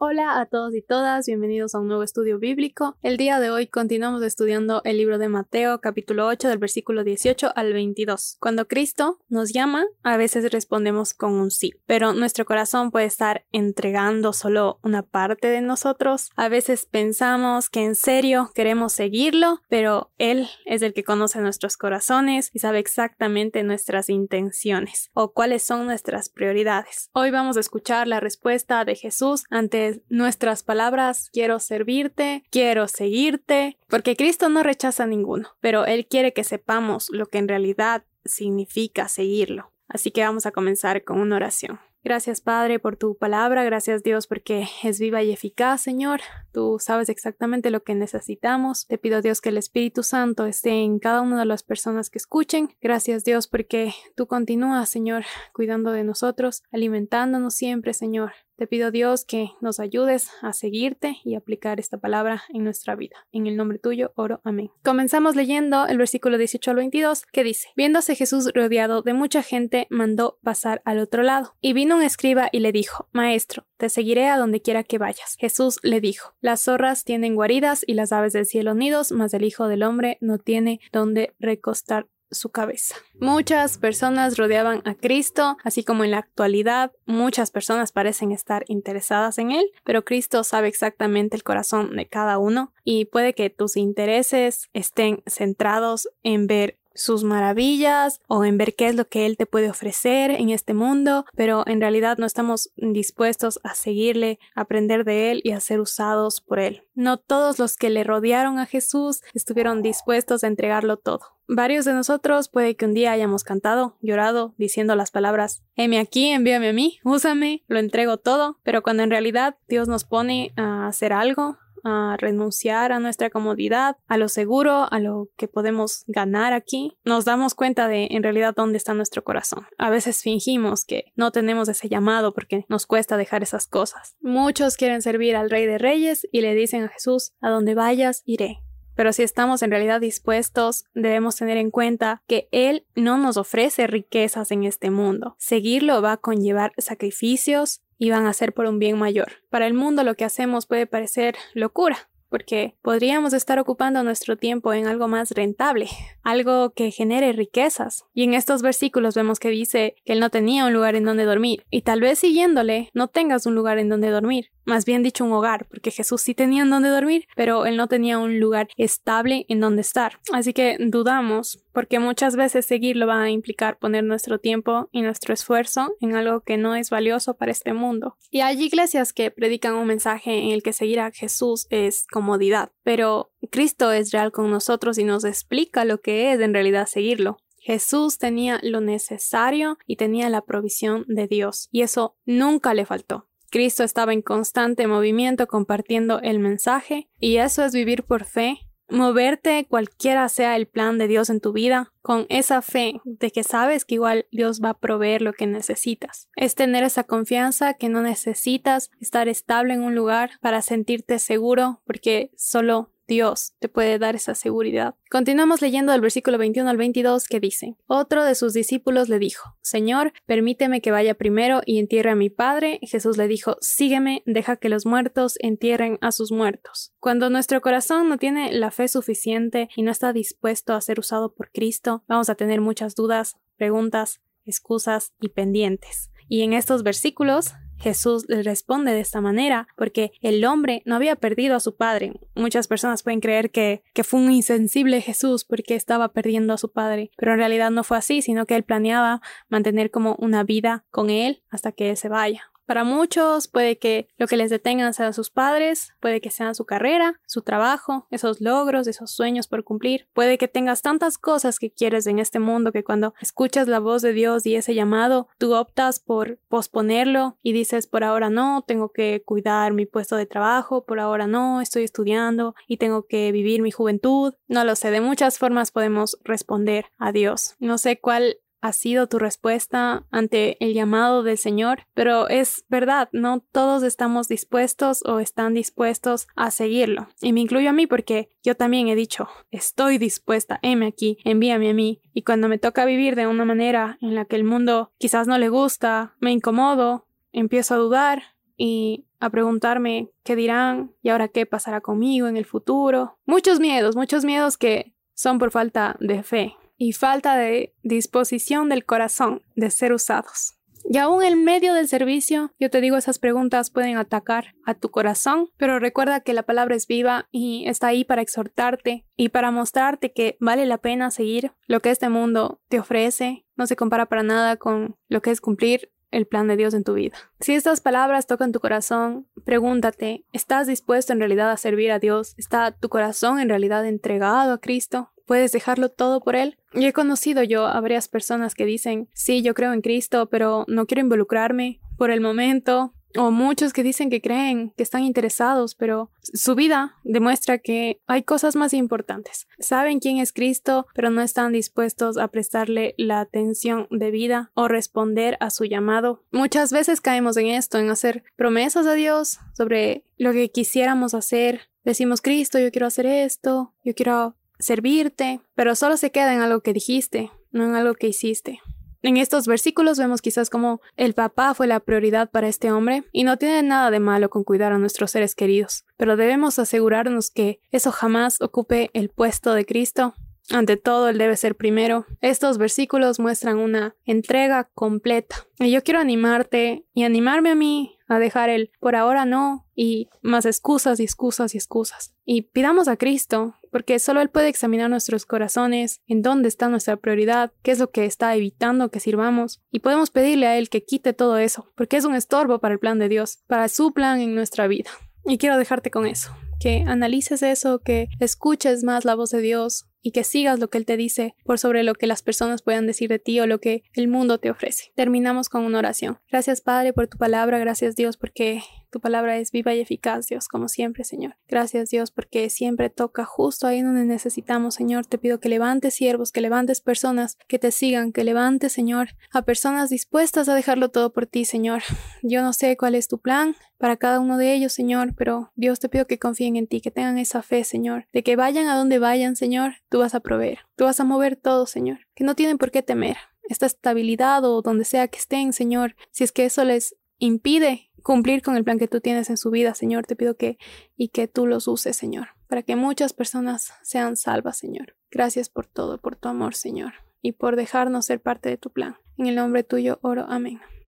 Hola a todos y todas, bienvenidos a un nuevo estudio bíblico. El día de hoy continuamos estudiando el libro de Mateo capítulo 8 del versículo 18 al 22. Cuando Cristo nos llama, a veces respondemos con un sí, pero nuestro corazón puede estar entregando solo una parte de nosotros. A veces pensamos que en serio queremos seguirlo, pero Él es el que conoce nuestros corazones y sabe exactamente nuestras intenciones o cuáles son nuestras prioridades. Hoy vamos a escuchar la respuesta de Jesús ante nuestras palabras, quiero servirte, quiero seguirte, porque Cristo no rechaza ninguno, pero Él quiere que sepamos lo que en realidad significa seguirlo. Así que vamos a comenzar con una oración. Gracias Padre por tu palabra, gracias Dios porque es viva y eficaz, Señor. Tú sabes exactamente lo que necesitamos. Te pido Dios que el Espíritu Santo esté en cada una de las personas que escuchen. Gracias Dios porque tú continúas, Señor, cuidando de nosotros, alimentándonos siempre, Señor. Te pido Dios que nos ayudes a seguirte y aplicar esta palabra en nuestra vida. En el nombre tuyo oro. Amén. Comenzamos leyendo el versículo 18 al 22 que dice, Viéndose Jesús rodeado de mucha gente, mandó pasar al otro lado. Y vino un escriba y le dijo, Maestro, te seguiré a donde quiera que vayas. Jesús le dijo, Las zorras tienen guaridas y las aves del cielo nidos, mas el Hijo del Hombre no tiene donde recostar su cabeza. Muchas personas rodeaban a Cristo, así como en la actualidad muchas personas parecen estar interesadas en Él, pero Cristo sabe exactamente el corazón de cada uno y puede que tus intereses estén centrados en ver sus maravillas o en ver qué es lo que Él te puede ofrecer en este mundo, pero en realidad no estamos dispuestos a seguirle, aprender de Él y a ser usados por Él. No todos los que le rodearon a Jesús estuvieron dispuestos a entregarlo todo. Varios de nosotros puede que un día hayamos cantado, llorado, diciendo las palabras, heme aquí, envíame a mí, úsame, lo entrego todo, pero cuando en realidad Dios nos pone a hacer algo, a renunciar a nuestra comodidad, a lo seguro, a lo que podemos ganar aquí, nos damos cuenta de en realidad dónde está nuestro corazón. A veces fingimos que no tenemos ese llamado porque nos cuesta dejar esas cosas. Muchos quieren servir al Rey de Reyes y le dicen a Jesús, a donde vayas, iré. Pero si estamos en realidad dispuestos, debemos tener en cuenta que Él no nos ofrece riquezas en este mundo. Seguirlo va a conllevar sacrificios, y van a ser por un bien mayor. Para el mundo lo que hacemos puede parecer locura, porque podríamos estar ocupando nuestro tiempo en algo más rentable, algo que genere riquezas. Y en estos versículos vemos que dice que él no tenía un lugar en donde dormir, y tal vez siguiéndole no tengas un lugar en donde dormir, más bien dicho un hogar, porque Jesús sí tenía en donde dormir, pero él no tenía un lugar estable en donde estar. Así que dudamos, porque muchas veces seguirlo va a implicar poner nuestro tiempo y nuestro esfuerzo en algo que no es valioso para este mundo. Y hay iglesias que predican un mensaje en el que seguir a Jesús es comodidad, pero Cristo es real con nosotros y nos explica lo que es en realidad seguirlo. Jesús tenía lo necesario y tenía la provisión de Dios, y eso nunca le faltó. Cristo estaba en constante movimiento compartiendo el mensaje y eso es vivir por fe, moverte cualquiera sea el plan de Dios en tu vida, con esa fe de que sabes que igual Dios va a proveer lo que necesitas. Es tener esa confianza que no necesitas estar estable en un lugar para sentirte seguro porque solo Dios te puede dar esa seguridad. Continuamos leyendo el versículo 21 al 22 que dice, Otro de sus discípulos le dijo, Señor, permíteme que vaya primero y entierre a mi padre. Jesús le dijo, Sígueme, deja que los muertos entierren a sus muertos. Cuando nuestro corazón no tiene la fe suficiente y no está dispuesto a ser usado por Cristo, vamos a tener muchas dudas, preguntas, excusas y pendientes. Y en estos versículos Jesús le responde de esta manera porque el hombre no había perdido a su padre. Muchas personas pueden creer que, que fue un insensible Jesús porque estaba perdiendo a su padre, pero en realidad no fue así, sino que él planeaba mantener como una vida con él hasta que él se vaya. Para muchos puede que lo que les detengan sean sus padres, puede que sean su carrera, su trabajo, esos logros, esos sueños por cumplir. Puede que tengas tantas cosas que quieres en este mundo que cuando escuchas la voz de Dios y ese llamado, tú optas por posponerlo y dices por ahora no, tengo que cuidar mi puesto de trabajo, por ahora no, estoy estudiando y tengo que vivir mi juventud. No lo sé, de muchas formas podemos responder a Dios. No sé cuál ha sido tu respuesta ante el llamado del Señor, pero es verdad, no todos estamos dispuestos o están dispuestos a seguirlo. Y me incluyo a mí porque yo también he dicho, estoy dispuesta, heme aquí, envíame a mí. Y cuando me toca vivir de una manera en la que el mundo quizás no le gusta, me incomodo, empiezo a dudar, y a preguntarme qué dirán y ahora qué pasará conmigo en el futuro. Muchos miedos, muchos miedos que son por falta de fe y falta de disposición del corazón de ser usados. Y aún en medio del servicio, yo te digo, esas preguntas pueden atacar a tu corazón, pero recuerda que la palabra es viva y está ahí para exhortarte y para mostrarte que vale la pena seguir lo que este mundo te ofrece. No se compara para nada con lo que es cumplir el plan de Dios en tu vida. Si estas palabras tocan tu corazón, pregúntate, ¿estás dispuesto en realidad a servir a Dios? ¿Está tu corazón en realidad entregado a Cristo? ¿Puedes dejarlo todo por Él? Y he conocido yo a varias personas que dicen, sí, yo creo en Cristo, pero no quiero involucrarme por el momento. O muchos que dicen que creen, que están interesados, pero su vida demuestra que hay cosas más importantes. Saben quién es Cristo, pero no están dispuestos a prestarle la atención debida o responder a su llamado. Muchas veces caemos en esto, en hacer promesas a Dios sobre lo que quisiéramos hacer. Decimos, Cristo, yo quiero hacer esto, yo quiero servirte, pero solo se queda en algo que dijiste, no en algo que hiciste. En estos versículos vemos quizás como el papá fue la prioridad para este hombre y no tiene nada de malo con cuidar a nuestros seres queridos, pero debemos asegurarnos que eso jamás ocupe el puesto de Cristo. Ante todo, Él debe ser primero. Estos versículos muestran una entrega completa. Y yo quiero animarte y animarme a mí a dejar el por ahora no y más excusas y excusas y excusas. Y pidamos a Cristo, porque solo Él puede examinar nuestros corazones, en dónde está nuestra prioridad, qué es lo que está evitando que sirvamos, y podemos pedirle a Él que quite todo eso, porque es un estorbo para el plan de Dios, para su plan en nuestra vida. Y quiero dejarte con eso, que analices eso, que escuches más la voz de Dios, y que sigas lo que Él te dice por sobre lo que las personas puedan decir de ti o lo que el mundo te ofrece. Terminamos con una oración. Gracias Padre por tu palabra, gracias Dios porque tu palabra es viva y eficaz, Dios, como siempre, Señor. Gracias, Dios, porque siempre toca justo ahí donde necesitamos, Señor. Te pido que levantes siervos, que levantes personas que te sigan, que levantes, Señor, a personas dispuestas a dejarlo todo por ti, Señor. Yo no sé cuál es tu plan para cada uno de ellos, Señor, pero Dios te pido que confíen en ti, que tengan esa fe, Señor, de que vayan a donde vayan, Señor, tú vas a proveer, tú vas a mover todo, Señor, que no tienen por qué temer esta estabilidad o donde sea que estén, Señor, si es que eso les impide cumplir con el plan que tú tienes en su vida, Señor. Te pido que y que tú los uses, Señor, para que muchas personas sean salvas, Señor. Gracias por todo, por tu amor, Señor, y por dejarnos ser parte de tu plan. En el nombre tuyo oro. Amén.